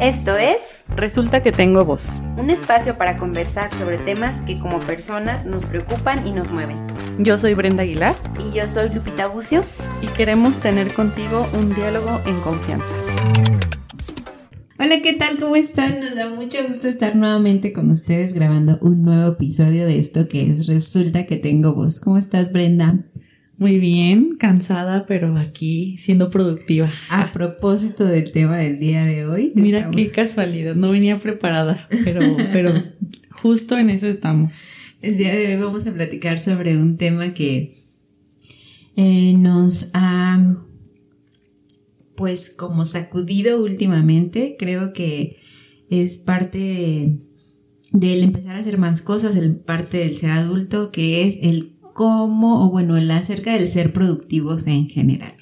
Esto es Resulta que tengo voz. un espacio para conversar sobre temas que como personas nos preocupan y nos mueven. Yo soy Brenda Aguilar Y yo soy Lupita Bucio. y queremos tener contigo un diálogo en confianza. Hola, ¿qué tal? ¿Cómo están? Nos da mucho gusto estar nuevamente con ustedes grabando un nuevo episodio de esto que es Resulta que tengo voz. ¿Cómo estás, Brenda? Muy bien, cansada, pero aquí siendo productiva. A propósito del tema del día de hoy. Mira estamos- qué casualidad, no venía preparada, pero, pero justo en eso estamos. El día de hoy vamos a platicar sobre un tema que eh, nos ha, pues, como sacudido últimamente. Creo que es parte de- del empezar a hacer más cosas, el parte del ser adulto, que es el cómo, o bueno, acerca del ser productivos en general.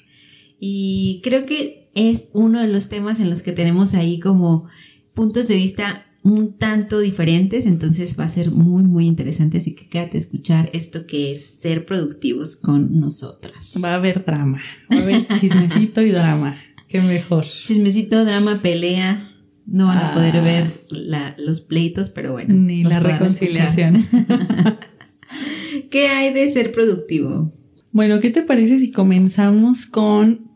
Y creo que es uno de los temas en los que tenemos ahí como puntos de vista un tanto diferentes, entonces va a ser muy, muy interesante, así que quédate a escuchar esto que es ser productivos con nosotras. Va a haber drama, va a haber chismecito y drama. Qué mejor. Chismecito, drama, pelea, no van a Ah. poder ver la- los pleitos, pero bueno. Ni la reconciliación. ¿Qué hay de ser productivo? Bueno, ¿qué te parece si comenzamos con,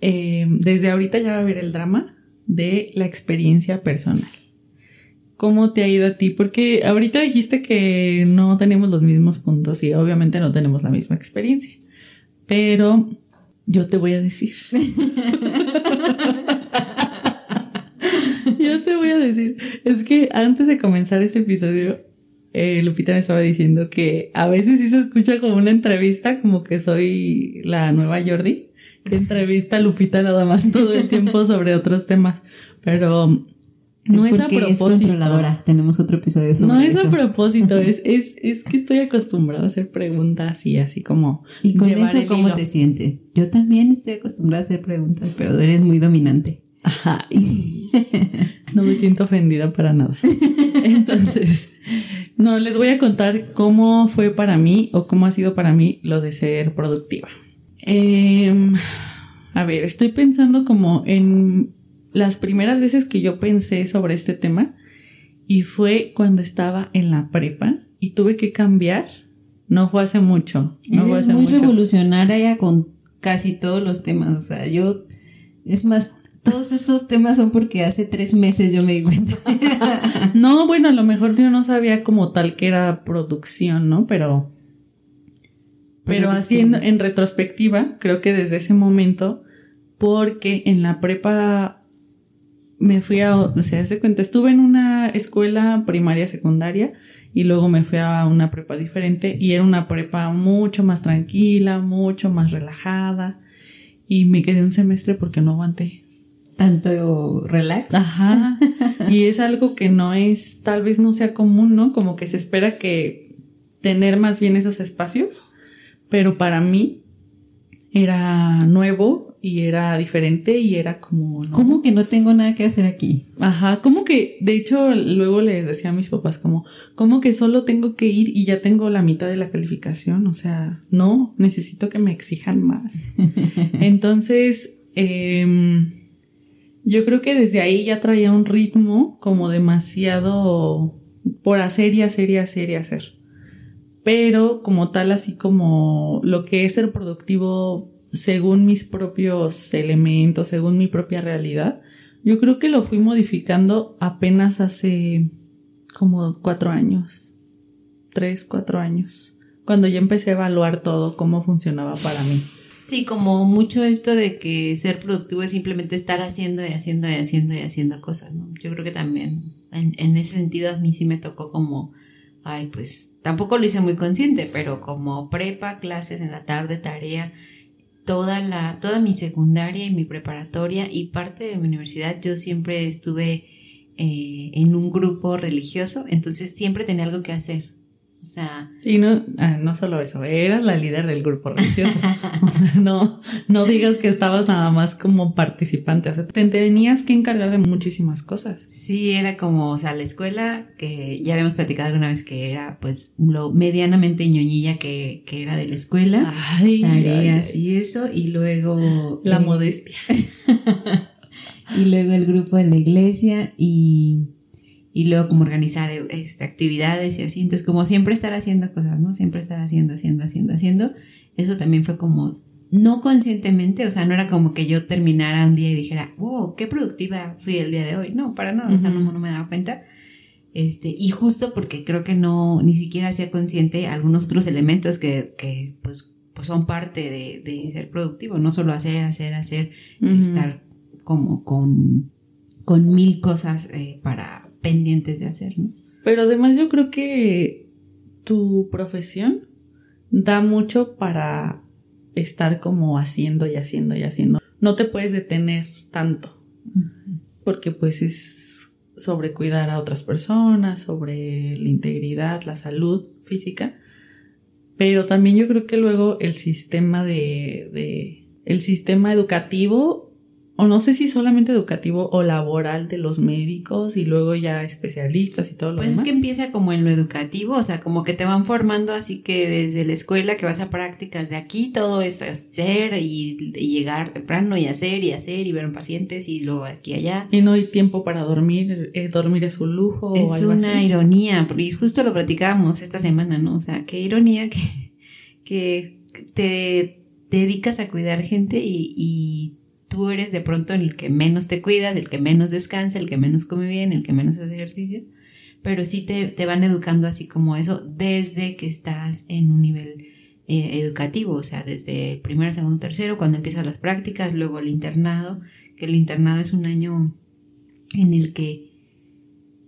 eh, desde ahorita ya va a haber el drama de la experiencia personal? ¿Cómo te ha ido a ti? Porque ahorita dijiste que no tenemos los mismos puntos y obviamente no tenemos la misma experiencia, pero yo te voy a decir. yo te voy a decir. Es que antes de comenzar este episodio, eh, Lupita me estaba diciendo que a veces sí se escucha como una entrevista, como que soy la nueva Jordi, que entrevista a Lupita nada más todo el tiempo sobre otros temas, pero no es, a porque es propósito. controladora. Tenemos otro episodio sobre no es a propósito, es, es, es que estoy acostumbrada a hacer preguntas y así como ¿Y con eso cómo hilo. te sientes? Yo también estoy acostumbrada a hacer preguntas, pero eres muy dominante. Ay, no me siento ofendida para nada. Entonces, no, les voy a contar cómo fue para mí o cómo ha sido para mí lo de ser productiva. Em, a ver, estoy pensando como en las primeras veces que yo pensé sobre este tema y fue cuando estaba en la prepa y tuve que cambiar. No fue hace mucho. No fue hace muy mucho. revolucionaria con casi todos los temas. O sea, yo, es más, todos esos temas son porque hace tres meses yo me di cuenta. No, bueno, a lo mejor yo no sabía como tal que era producción, ¿no? Pero, pero haciendo en retrospectiva, creo que desde ese momento, porque en la prepa me fui a, o sea, se cuenta, estuve en una escuela primaria secundaria y luego me fui a una prepa diferente y era una prepa mucho más tranquila, mucho más relajada y me quedé un semestre porque no aguanté. Tanto relax. Ajá. Y es algo que no es, tal vez no sea común, ¿no? Como que se espera que tener más bien esos espacios, pero para mí era nuevo y era diferente y era como... ¿no? ¿Cómo que no tengo nada que hacer aquí? Ajá, como que, de hecho, luego les decía a mis papás como, como que solo tengo que ir y ya tengo la mitad de la calificación, o sea, no, necesito que me exijan más. Entonces, em, yo creo que desde ahí ya traía un ritmo como demasiado por hacer y hacer y hacer y hacer. Pero como tal, así como lo que es ser productivo según mis propios elementos, según mi propia realidad, yo creo que lo fui modificando apenas hace como cuatro años, tres, cuatro años, cuando ya empecé a evaluar todo, cómo funcionaba para mí. Sí, como mucho esto de que ser productivo es simplemente estar haciendo y haciendo y haciendo y haciendo cosas, ¿no? Yo creo que también en, en ese sentido a mí sí me tocó como, ay, pues tampoco lo hice muy consciente, pero como prepa, clases en la tarde, tarea, toda la, toda mi secundaria y mi preparatoria y parte de mi universidad yo siempre estuve eh, en un grupo religioso, entonces siempre tenía algo que hacer. O sea, Y no, ah, no solo eso, eras la líder del grupo religioso. O sea, no, no digas que estabas nada más como participante. O sea, te tenías que encargar de muchísimas cosas. Sí, era como, o sea, la escuela, que ya habíamos platicado alguna vez que era pues lo medianamente ñoñilla que, que era de la escuela, Ay, tareas ay, ay. y eso, y luego... La eh, modestia. y luego el grupo de la iglesia y, y luego como organizar este, actividades y así. Entonces como siempre estar haciendo cosas, ¿no? Siempre estar haciendo, haciendo, haciendo, haciendo. Eso también fue como no conscientemente, o sea, no era como que yo terminara un día y dijera, oh, qué productiva fui el día de hoy. No, para nada, o sea, no, no me daba cuenta. Este, y justo porque creo que no, ni siquiera hacía consciente algunos otros elementos que, que pues, pues son parte de, de, ser productivo, no solo hacer, hacer, hacer, estar como con, con mil cosas eh, para pendientes de hacer, ¿no? Pero además yo creo que tu profesión da mucho para estar como haciendo y haciendo y haciendo. No te puedes detener tanto, porque pues es sobre cuidar a otras personas, sobre la integridad, la salud física, pero también yo creo que luego el sistema de, de el sistema educativo o no sé si solamente educativo o laboral de los médicos y luego ya especialistas y todo lo pues demás. Pues es que empieza como en lo educativo, o sea, como que te van formando así que desde la escuela que vas a prácticas de aquí, todo es hacer y, llegar temprano y hacer y hacer y ver a pacientes y luego aquí allá. Y no hay tiempo para dormir, eh, dormir es un lujo. Es o algo una ironía, porque justo lo platicábamos esta semana, ¿no? O sea, qué ironía que, que te, dedicas a cuidar gente y, y tú eres de pronto el que menos te cuidas, el que menos descansa, el que menos come bien, el que menos hace ejercicio, pero sí te, van educando así como eso desde que estás en un nivel eh, educativo, o sea, desde el primero, segundo, tercero, cuando empiezas las prácticas, luego el internado, que el internado es un año en el que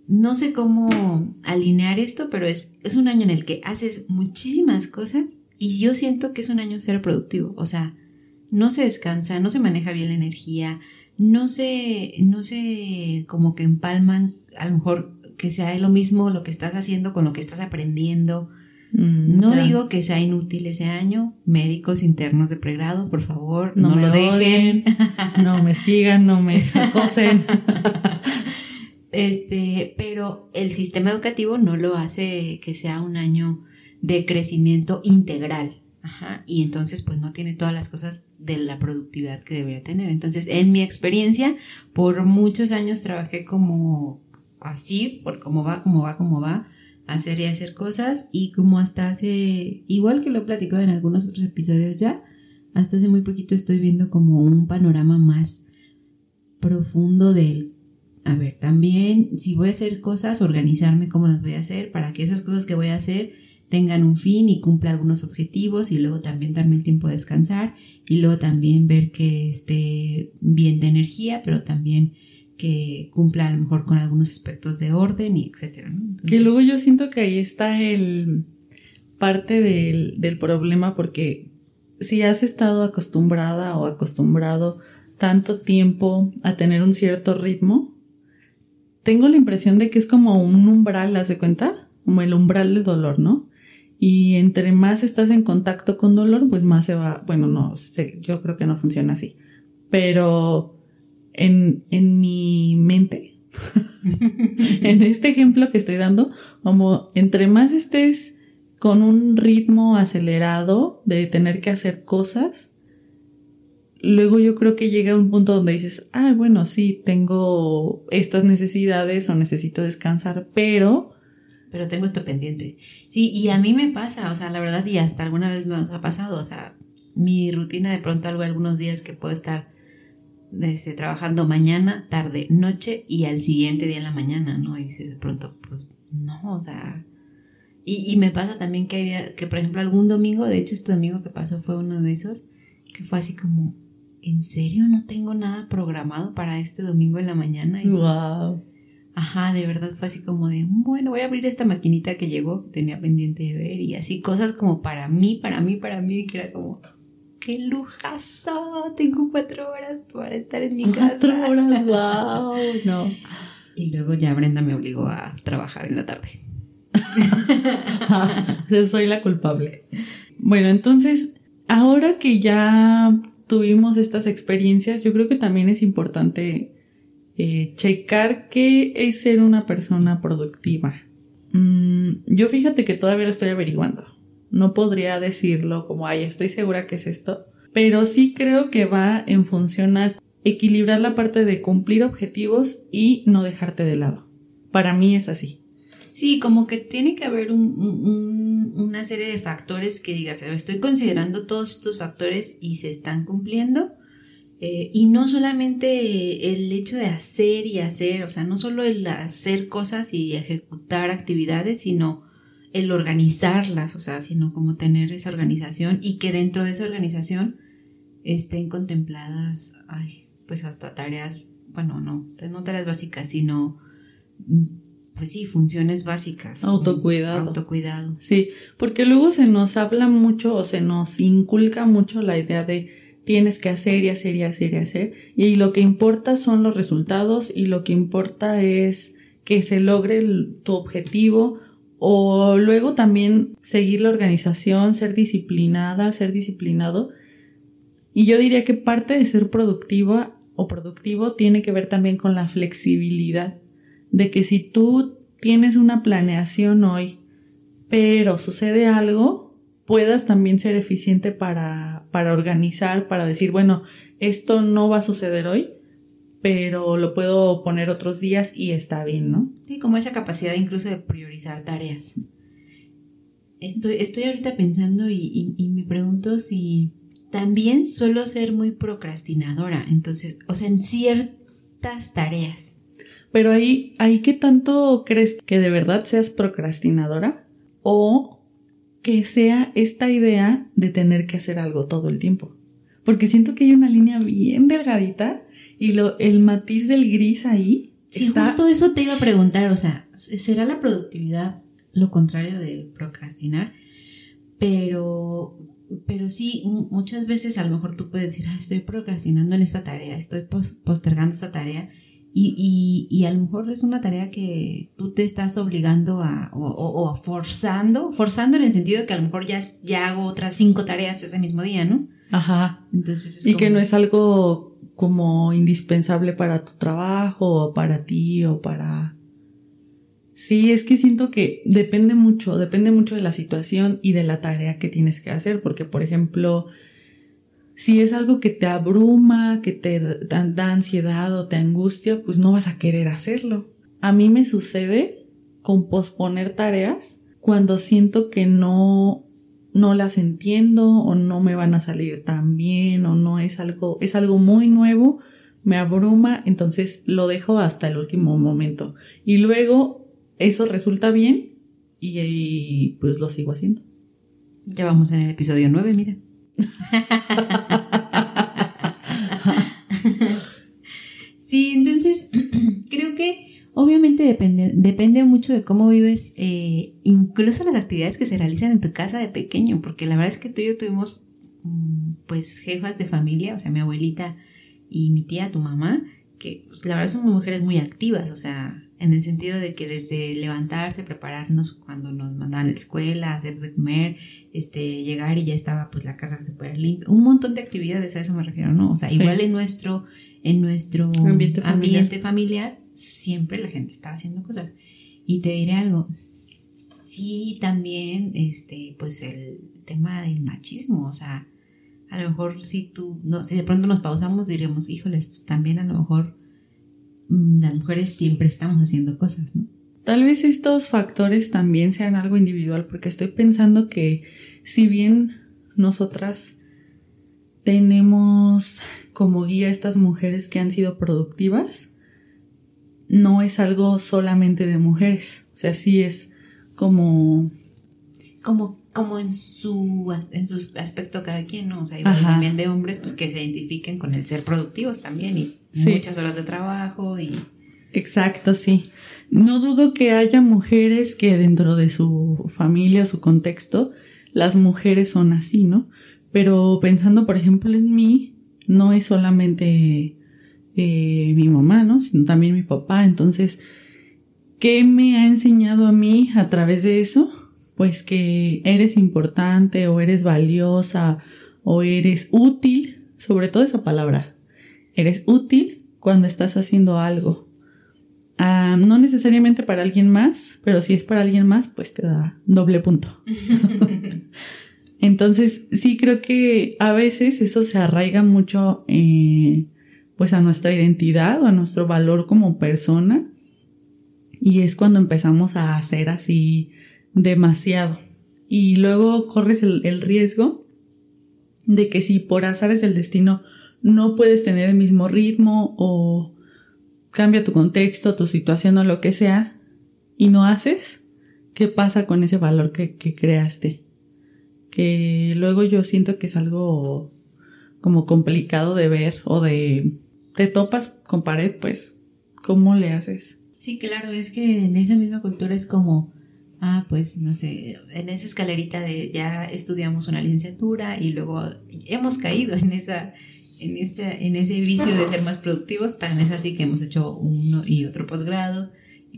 no sé cómo alinear esto, pero es, es un año en el que haces muchísimas cosas y yo siento que es un año ser productivo, o sea, no se descansa, no se maneja bien la energía, no se, no se como que empalman, a lo mejor que sea lo mismo lo que estás haciendo con lo que estás aprendiendo. Mm, no digo que sea inútil ese año, médicos internos de pregrado, por favor, no, lo dejen. no me sigan, no me acosen. este, pero el sistema educativo no lo hace que sea un año de crecimiento integral. Ajá, y entonces pues no tiene todas las cosas de la productividad que debería tener. Entonces, en mi experiencia, por muchos años trabajé como así, por cómo va, cómo va, cómo va, hacer y hacer cosas y como hasta hace, igual que lo he platicado en algunos otros episodios ya, hasta hace muy poquito estoy viendo como un panorama más profundo del, a ver, también si voy a hacer cosas, organizarme cómo las voy a hacer para que esas cosas que voy a hacer tengan un fin y cumpla algunos objetivos y luego también darme el tiempo de descansar y luego también ver que esté bien de energía, pero también que cumpla a lo mejor con algunos aspectos de orden y etcétera. que luego yo siento que ahí está el parte del, del problema porque si has estado acostumbrada o acostumbrado tanto tiempo a tener un cierto ritmo, tengo la impresión de que es como un umbral, ¿haz de cuenta? Como el umbral de dolor, ¿no? Y entre más estás en contacto con dolor, pues más se va, bueno, no, yo creo que no funciona así. Pero en, en mi mente, en este ejemplo que estoy dando, como entre más estés con un ritmo acelerado de tener que hacer cosas, luego yo creo que llega un punto donde dices, ah, bueno, sí, tengo estas necesidades o necesito descansar, pero pero tengo esto pendiente. Sí, y a mí me pasa, o sea, la verdad, y hasta alguna vez nos ha pasado, o sea, mi rutina de pronto algo algunos días que puedo estar desde trabajando mañana, tarde, noche y al siguiente día en la mañana, ¿no? Y de pronto, pues, no, o sea... Y, y me pasa también que hay que por ejemplo algún domingo, de hecho este domingo que pasó fue uno de esos, que fue así como, ¿en serio no tengo nada programado para este domingo en la mañana? Wow. Ajá, de verdad fue así como de, bueno, voy a abrir esta maquinita que llegó, que tenía pendiente de ver, y así cosas como para mí, para mí, para mí, que era como, qué lujazo, tengo cuatro horas para estar en mi casa. Cuatro horas, wow, no. Y luego ya Brenda me obligó a trabajar en la tarde. soy la culpable. Bueno, entonces, ahora que ya tuvimos estas experiencias, yo creo que también es importante eh, checar qué es ser una persona productiva. Mm, yo fíjate que todavía lo estoy averiguando. No podría decirlo como, ay, estoy segura que es esto. Pero sí creo que va en función a equilibrar la parte de cumplir objetivos y no dejarte de lado. Para mí es así. Sí, como que tiene que haber una serie de factores que digas, estoy considerando todos estos factores y se están cumpliendo. Eh, y no solamente el hecho de hacer y hacer, o sea, no solo el hacer cosas y ejecutar actividades, sino el organizarlas, o sea, sino como tener esa organización y que dentro de esa organización estén contempladas, ay, pues hasta tareas, bueno, no, no tareas básicas, sino pues sí, funciones básicas. Autocuidado. Autocuidado. Sí, porque luego se nos habla mucho o se nos inculca mucho la idea de tienes que hacer y hacer y hacer y hacer. Y lo que importa son los resultados y lo que importa es que se logre tu objetivo o luego también seguir la organización, ser disciplinada, ser disciplinado. Y yo diría que parte de ser productiva o productivo tiene que ver también con la flexibilidad de que si tú tienes una planeación hoy, pero sucede algo, puedas también ser eficiente para, para organizar, para decir, bueno, esto no va a suceder hoy, pero lo puedo poner otros días y está bien, ¿no? Sí, como esa capacidad incluso de priorizar tareas. Estoy, estoy ahorita pensando y, y me pregunto si también suelo ser muy procrastinadora, entonces, o sea, en ciertas tareas. Pero ahí, ahí qué tanto crees que de verdad seas procrastinadora o que sea esta idea de tener que hacer algo todo el tiempo. Porque siento que hay una línea bien delgadita y lo, el matiz del gris ahí. Sí, justo eso te iba a preguntar, o sea, ¿será la productividad lo contrario del procrastinar? Pero, pero sí, muchas veces a lo mejor tú puedes decir, ah, estoy procrastinando en esta tarea, estoy postergando esta tarea y, y, y, a lo mejor es una tarea que tú te estás obligando a, o, o, forzando, forzando en el sentido de que a lo mejor ya, ya hago otras cinco tareas ese mismo día, ¿no? Ajá. Entonces y que no es algo como indispensable para tu trabajo o para ti o para... Sí, es que siento que depende mucho, depende mucho de la situación y de la tarea que tienes que hacer, porque por ejemplo, si es algo que te abruma, que te da, ansiedad o te angustia, pues no vas a querer hacerlo. A mí me sucede con posponer tareas cuando siento que no no las entiendo o no me van a salir tan bien o no es algo es algo muy nuevo, me abruma, entonces lo dejo hasta el último momento y luego eso resulta bien y, pues lo sigo haciendo. Ya vamos en el episodio 9, mira. Sí, entonces creo que obviamente depende, depende mucho de cómo vives, eh, incluso las actividades que se realizan en tu casa de pequeño, porque la verdad es que tú y yo tuvimos mm, pues jefas de familia, o sea, mi abuelita y mi tía, tu mamá, que pues, la verdad son mujeres muy activas, o sea, en el sentido de que desde levantarse, prepararnos cuando nos mandaban a la escuela, hacer de comer, este, llegar y ya estaba pues la casa súper limpia, un montón de actividades, a eso me refiero, ¿no? O sea, igual en nuestro, en nuestro ambiente familiar. siempre la gente estaba haciendo cosas. Y te diré algo, sí también, este, pues el tema del machismo, o sea, a lo mejor si tú, no, si de pronto nos pausamos, diríamos, híjoles, pues también a lo mejor las mujeres siempre estamos haciendo cosas, ¿no? Tal vez estos factores también sean algo individual, porque estoy pensando que si bien nosotras tenemos como guía a estas mujeres que han sido productivas, no es algo solamente de mujeres. O sea, sí es como... Como, como en su en su aspecto cada quien, ¿no? O sea, igual también de hombres, pues que se identifiquen con el ser productivos también y muchas horas de trabajo y... Exacto, sí. No dudo que haya mujeres que dentro de su familia, su contexto, las mujeres son así, ¿no? Pero pensando, por ejemplo, en mí, no es solamente eh, mi mamá, ¿no? Sino también mi papá. Entonces, ¿qué me ha enseñado a mí a través de eso? Pues que eres importante o eres valiosa o eres útil, sobre todo esa palabra, Eres útil cuando estás haciendo algo. Ah, no necesariamente para alguien más, pero si es para alguien más, pues te da doble punto. Entonces, sí creo que a veces eso se arraiga mucho, eh, pues a nuestra identidad o a nuestro valor como persona. Y es cuando empezamos a hacer así demasiado. Y luego corres el, el riesgo de que si por azares del destino no puedes tener el mismo ritmo o cambia tu contexto, tu situación o lo que sea, y no haces, ¿qué pasa con ese valor que, que creaste? Que luego yo siento que es algo como complicado de ver o de te topas con pared, pues, ¿cómo le haces? Sí, claro, es que en esa misma cultura es como, ah, pues, no sé, en esa escalerita de ya estudiamos una licenciatura y luego hemos caído en esa, en ese, en ese vicio de ser más productivos, tan es así que hemos hecho uno y otro posgrado,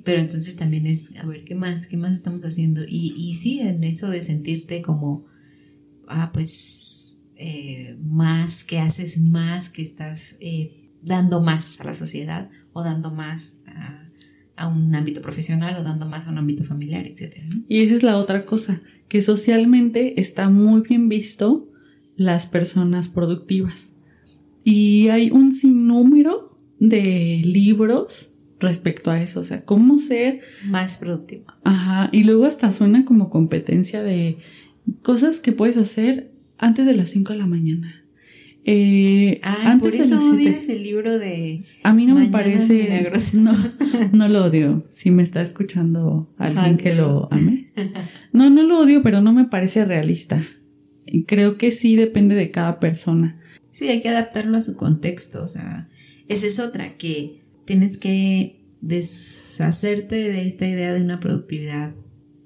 pero entonces también es, a ver, ¿qué más? ¿Qué más estamos haciendo? Y, y sí, en eso de sentirte como, ah, pues, eh, más, que haces más, que estás eh, dando más a la sociedad o dando más a, un ámbito profesional o dando más a un ámbito familiar, etc. Y esa es la otra cosa, que socialmente está muy bien visto las personas productivas. Y hay un sinnúmero de libros respecto a eso, o sea, cómo ser más productivo. Ajá, y luego hasta suena como competencia de cosas que puedes hacer antes de las 5 de la mañana. Eh, antes por eso odias el libro de. A mí no me parece. No, no lo odio. Si me está escuchando alguien que lo ame. No, no lo odio, pero no me parece realista. Creo que sí depende de cada persona. Sí, hay que adaptarlo a su contexto. O sea, esa es otra, que tienes que deshacerte de esta idea de una productividad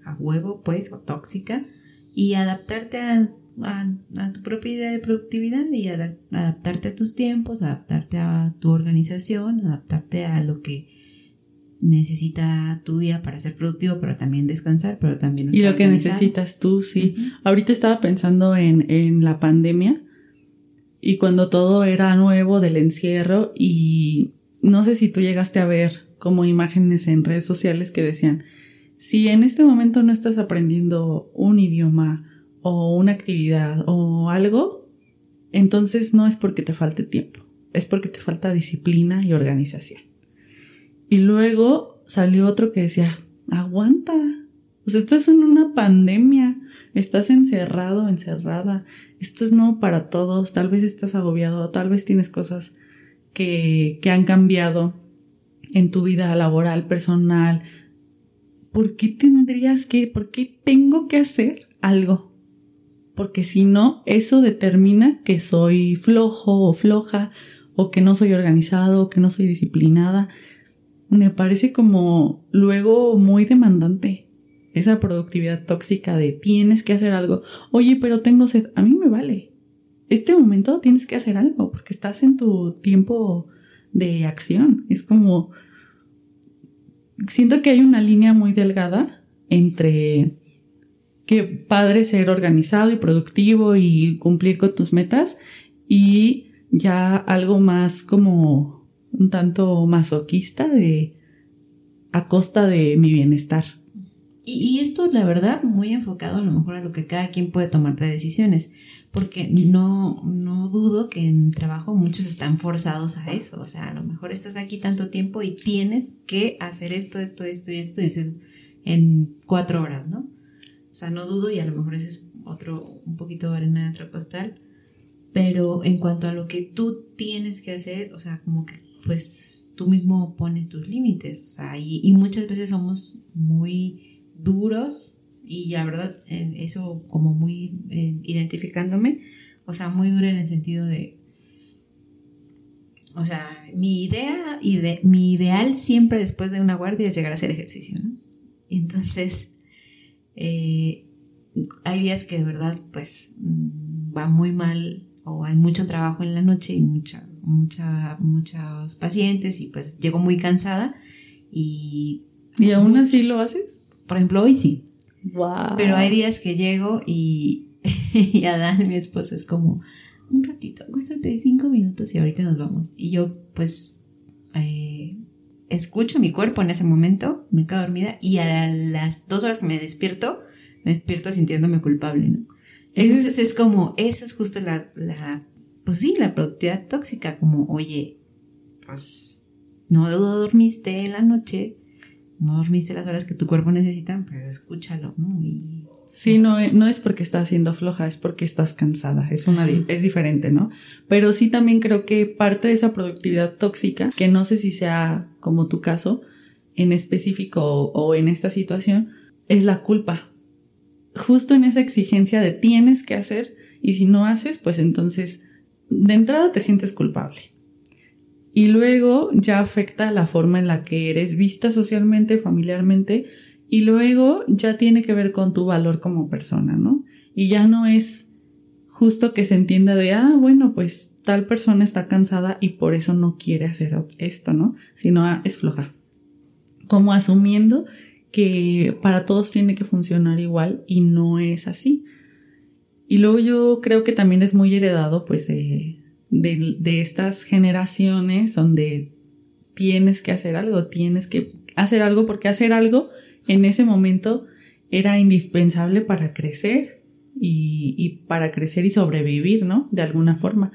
a huevo, pues, o tóxica, y adaptarte a, tu propia idea de productividad y adaptarte a tus tiempos, adaptarte a tu organización, adaptarte a lo que necesita tu día para ser productivo, pero también descansar, pero también... Y lo que necesitas tú, sí. Ahorita estaba pensando en, en la pandemia y cuando todo era nuevo del encierro y no sé si tú llegaste a ver como imágenes en redes sociales que decían, si en este momento no estás aprendiendo un idioma o una actividad o algo, entonces no es porque te falte tiempo, es porque te falta disciplina y organización. Y luego salió otro que decía, aguanta, pues estás en una pandemia, estás encerrado, encerrada, esto es nuevo para todos, tal vez estás agobiado, tal vez tienes cosas que, que han cambiado en tu vida laboral, personal. ¿Por qué tendrías que, por qué tengo que hacer algo? Porque si no, eso determina que soy flojo o floja, o que no soy organizado, o que no soy disciplinada. Me parece como luego muy demandante esa productividad tóxica de tienes que hacer algo. Oye, pero tengo sed. A mí me vale. Este momento tienes que hacer algo porque estás en tu tiempo de acción. Es como... Siento que hay una línea muy delgada entre que padre ser organizado y productivo y cumplir con tus metas y ya algo más como un tanto masoquista de a costa de mi bienestar. Y, esto, la verdad, muy enfocado a lo mejor a lo que cada quien puede tomar de decisiones, porque no, no dudo que en trabajo muchos están forzados a eso, o sea, a lo mejor estás aquí tanto tiempo y tienes que hacer esto, esto, esto y esto, en cuatro horas, ¿no? O sea, no dudo y a lo mejor ese es otro, un poquito de arena de otra costal, pero en cuanto a lo que tú tienes que hacer, o sea, como que pues tú mismo pones tus límites, o sea, y, y muchas veces somos muy duros y la verdad eso como muy eh, identificándome, o sea, muy duro en el sentido de, o sea, mi idea y de, mi ideal siempre después de una guardia es llegar a hacer ejercicio, ¿no? Y entonces, eh, hay días que de verdad pues mm, va muy mal o hay mucho trabajo en la noche y mucha, mucha, muchos pacientes y pues llego muy cansada y... ¿Y aún así lo haces? Por ejemplo, hoy sí. Pero hay días que llego y, y Adán, mi esposo, es como, un ratito, acuéstate cinco minutos y ahorita nos vamos. Y yo, pues, eh, escucho mi cuerpo en ese momento, me quedo dormida y a las dos horas que me despierto, me despierto sintiéndome culpable, ¿no? Entonces es como, esa es justo la, la, pues sí, la productividad tóxica, como, oye, pues no dormiste en la noche, no dormiste las horas que tu cuerpo necesita, pues escúchalo, ¿no? Sí, no, no es porque estás siendo floja, es porque estás cansada. Es una, es diferente, ¿no? Pero sí también creo que parte de esa productividad tóxica, que no sé si sea como tu caso, en específico o, o en esta situación, es la culpa. Justo en esa exigencia de tienes que hacer y si no haces, pues entonces de entrada te sientes culpable. Y luego ya afecta la forma en la que eres vista socialmente, familiarmente y luego ya tiene que ver con tu valor como persona, ¿no? Y ya no es justo que se entienda de, ah, bueno, pues tal persona está cansada y por eso no quiere hacer esto, ¿no? Sino ah, es floja. Como asumiendo que para todos tiene que funcionar igual y no es así. Y luego yo creo que también es muy heredado, pues, de, de estas generaciones donde tienes que hacer algo, tienes que hacer algo porque hacer algo en ese momento era indispensable para crecer y, para crecer y sobrevivir, ¿no? De alguna forma.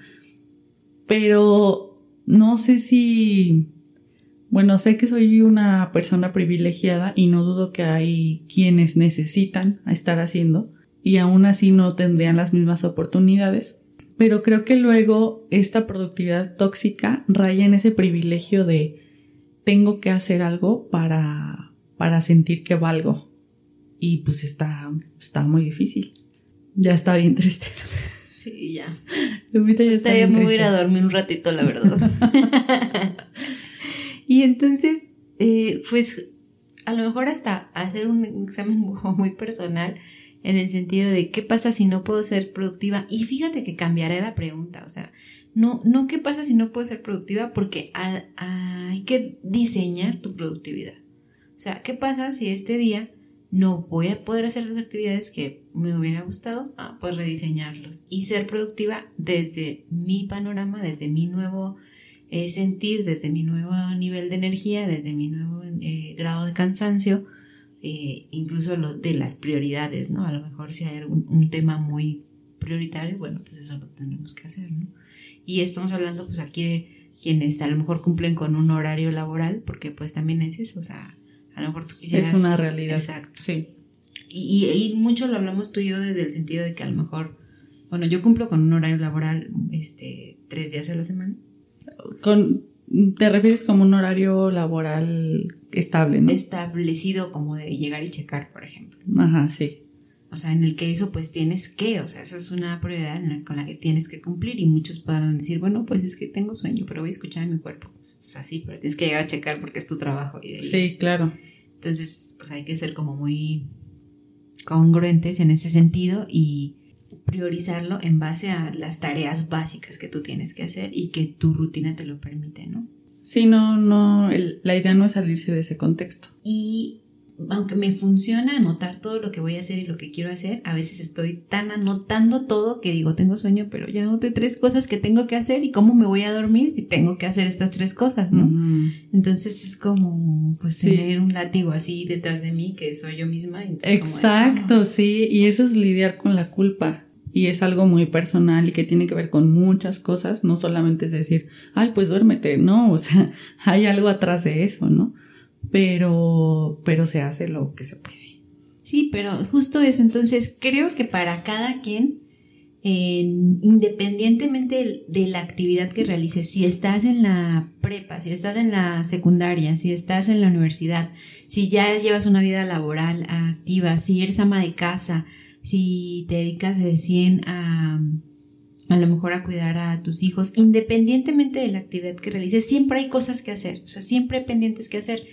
Pero no sé si, bueno, sé que soy una persona privilegiada y no dudo que hay quienes necesitan estar haciendo y aún así no tendrían las mismas oportunidades. Pero creo que luego esta productividad tóxica raya en ese privilegio de tengo que hacer algo para para sentir que valgo. Y pues está, está muy difícil. Ya está bien triste. Sí, ya. Lupita ya está ya me voy a ir a dormir un ratito, la verdad. y entonces, eh, pues a lo mejor hasta hacer un examen muy personal en el sentido de qué pasa si no puedo ser productiva. Y fíjate que cambiaré la pregunta, o sea, no, no qué pasa si no puedo ser productiva porque hay que diseñar tu productividad. O sea, ¿qué pasa si este día no voy a poder hacer las actividades que me hubiera gustado? Ah, pues rediseñarlos y ser productiva desde mi panorama, desde mi nuevo eh, sentir, desde mi nuevo nivel de energía, desde mi nuevo eh, grado de cansancio, eh, incluso lo de las prioridades, ¿no? A lo mejor si hay algún, un tema muy prioritario, bueno, pues eso lo tenemos que hacer, ¿no? Y estamos hablando pues aquí de quienes a lo mejor cumplen con un horario laboral, porque pues también es eso, o sea, a lo mejor tú quisieras. Es una realidad. Exacto. Sí. Y, y, mucho lo hablamos tú y yo desde el sentido de que a lo mejor, bueno, yo cumplo con un horario laboral este, tres días a la semana. Con, te refieres como un horario laboral estable, ¿no? Establecido como de llegar y checar, por ejemplo. Ajá, sí. O sea, en el que eso pues tienes que, o sea, esa es una prioridad con la que tienes que cumplir y muchos podrán decir, bueno, pues es que tengo sueño, pero voy a escuchar a mi cuerpo así, pero tienes que llegar a checar porque es tu trabajo. Y Sí, claro. Entonces, pues hay que ser como muy congruentes en ese sentido y priorizarlo en base a las tareas básicas que tú tienes que hacer y que tu rutina te lo permite, ¿no? Sí, no, no, la idea no es salirse de ese contexto. Y aunque me funciona anotar todo lo que voy a hacer y lo que quiero hacer, a veces estoy tan anotando todo que digo, tengo sueño, pero ya anoté tres cosas que tengo que hacer y cómo me voy a dormir si tengo que hacer estas tres cosas, ¿no? Entonces es como, pues, tener un látigo así detrás de mí que soy yo misma. Exacto, sí, y eso es lidiar con la culpa. Y es algo muy personal y que tiene que ver con muchas cosas, no solamente es decir, ay, pues duérmete, no, o sea, hay algo atrás de eso, ¿no? pero, pero se hace lo que se puede. Sí, pero justo eso. Entonces, creo que para cada quien, independientemente de, la actividad que realices, si estás en la prepa, si estás en la secundaria, si estás en la universidad, si ya llevas una vida laboral activa, si eres ama de casa, si te dedicas de 100 a a lo mejor a cuidar a tus hijos, independientemente de la actividad que realices, siempre hay cosas que hacer, o sea, siempre hay pendientes que hacer.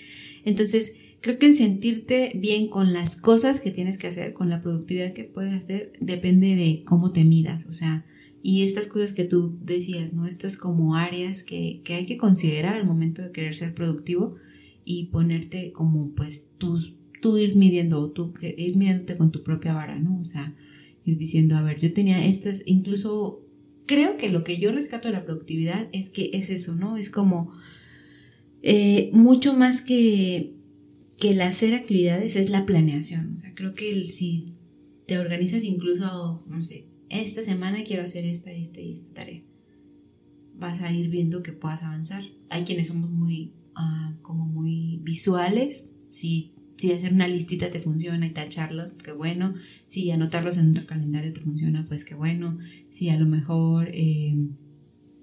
Entonces, creo que el sentirte bien con las cosas que tienes que hacer, con la productividad que puedes hacer, depende de cómo te midas, o sea, y estas cosas que tú decías, ¿no? Estas como áreas que, que hay que considerar al momento de querer ser productivo y ponerte como pues tus, tú ir midiendo o tú ir midiéndote con tu propia vara, ¿no? O sea, ir diciendo, a ver, yo tenía estas, incluso creo que lo que yo rescato de la productividad es que es eso, ¿no? Es como eh, mucho más que, que el hacer actividades, es la planeación. O sea, creo que si te organizas incluso, no sé, esta semana quiero hacer esta, esta y esta tarea, vas a ir viendo que puedas avanzar. hay quienes somos muy, ah, como muy visuales, si, si hacer una listita te funciona y tacharlo, qué bueno, si anotarlos en un calendario te funciona, pues qué bueno, si a lo mejor, eh,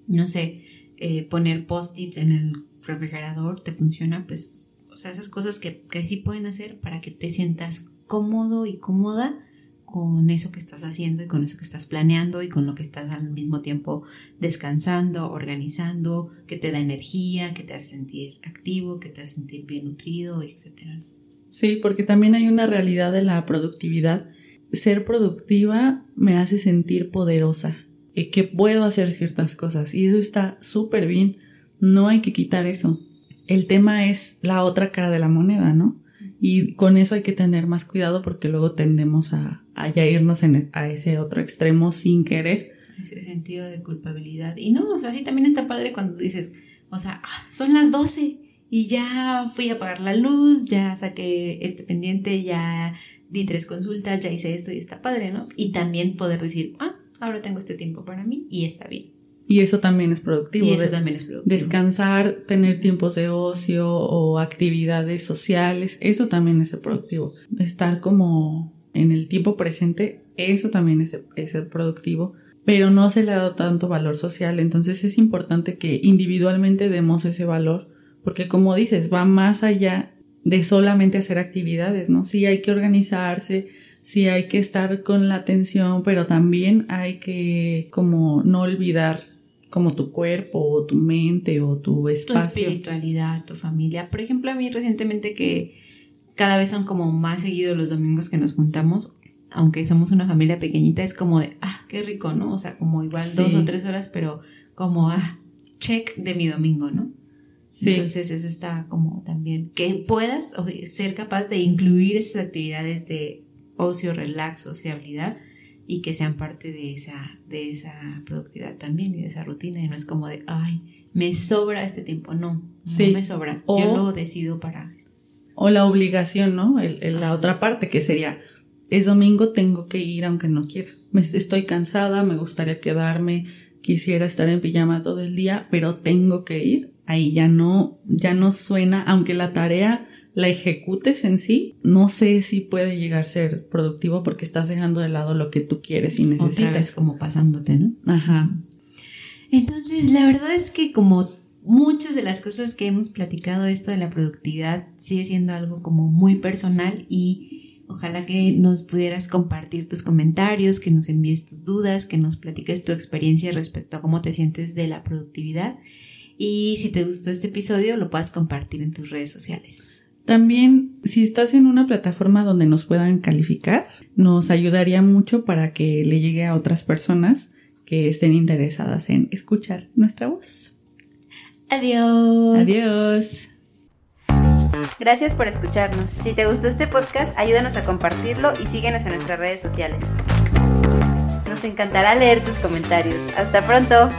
no sé, eh, poner post-its en el refrigerador te funciona, pues, o sea, esas cosas que, que sí pueden hacer para que te sientas cómodo y cómoda con eso que estás haciendo y con eso que estás planeando y con lo que estás al mismo tiempo descansando, organizando, que te da energía, que te hace sentir activo, que te hace sentir bien nutrido, etc. Sí, porque también hay una realidad de la productividad. Ser productiva me hace sentir poderosa, y que puedo hacer ciertas cosas y eso está súper bien. No hay que quitar eso. El tema es la otra cara de la moneda, ¿no? Y con eso hay que tener más cuidado porque luego tendemos a, ya irnos en, a ese otro extremo sin querer. Ese sentido de culpabilidad. Y no, o sea, sí también está padre cuando dices, o sea, ah, son las 12 y ya fui a apagar la luz, ya saqué este pendiente, ya di tres consultas, ya hice esto y está padre, ¿no? Y también poder decir, ah, ahora tengo este tiempo para mí y está bien. Y eso también es productivo. Y eso también es productivo. Descansar, tener tiempos de ocio o actividades sociales, eso también es productivo. Estar como en el tiempo presente, eso también es, es productivo. Pero no se le ha dado tanto valor social, entonces es importante que individualmente demos ese valor, porque como dices, va más allá de solamente hacer actividades, ¿no? Sí hay que organizarse, sí hay que estar con la atención, pero también hay que como no olvidar como tu cuerpo o tu mente o tu espacio. Tu espiritualidad, tu familia. Por ejemplo, a mí recientemente que cada vez son como más seguidos los domingos que nos juntamos, aunque somos una familia pequeñita, es como de, ah, qué rico, ¿no? O sea, como igual dos o tres horas, pero como, ah, check de mi domingo, ¿no? Sí. Entonces eso está como también, que puedas ser capaz de incluir esas actividades de ocio, relax, sociabilidad y que sean parte de esa, de esa productividad también y de esa rutina y no es como de, ay, me sobra este tiempo, no, no me sobra, yo lo decido para... O la obligación, ¿no? El, la otra parte que sería, es domingo, tengo que ir aunque no quiera. Me, estoy cansada, me gustaría quedarme, quisiera estar en pijama todo el día, pero tengo que ir. Ahí ya no, ya no suena, aunque la tarea la ejecutes en sí, no sé si puede llegar a ser productivo porque estás dejando de lado lo que tú quieres y necesitas. es como pasándote, ¿no? Ajá. Entonces, la verdad es que como muchas de las cosas que hemos platicado, esto de la productividad sigue siendo algo como muy personal y ojalá que nos pudieras compartir tus comentarios, que nos envíes tus dudas, que nos platiques tu experiencia respecto a cómo te sientes de la productividad. Y si te gustó este episodio, lo puedas compartir en tus redes sociales. También, si estás en una plataforma donde nos puedan calificar, nos ayudaría mucho para que le llegue a otras personas que estén interesadas en escuchar nuestra voz. Adiós. Adiós. Gracias por escucharnos. Si te gustó este podcast, ayúdanos a compartirlo y síguenos en nuestras redes sociales. Nos encantará leer tus comentarios. Hasta pronto.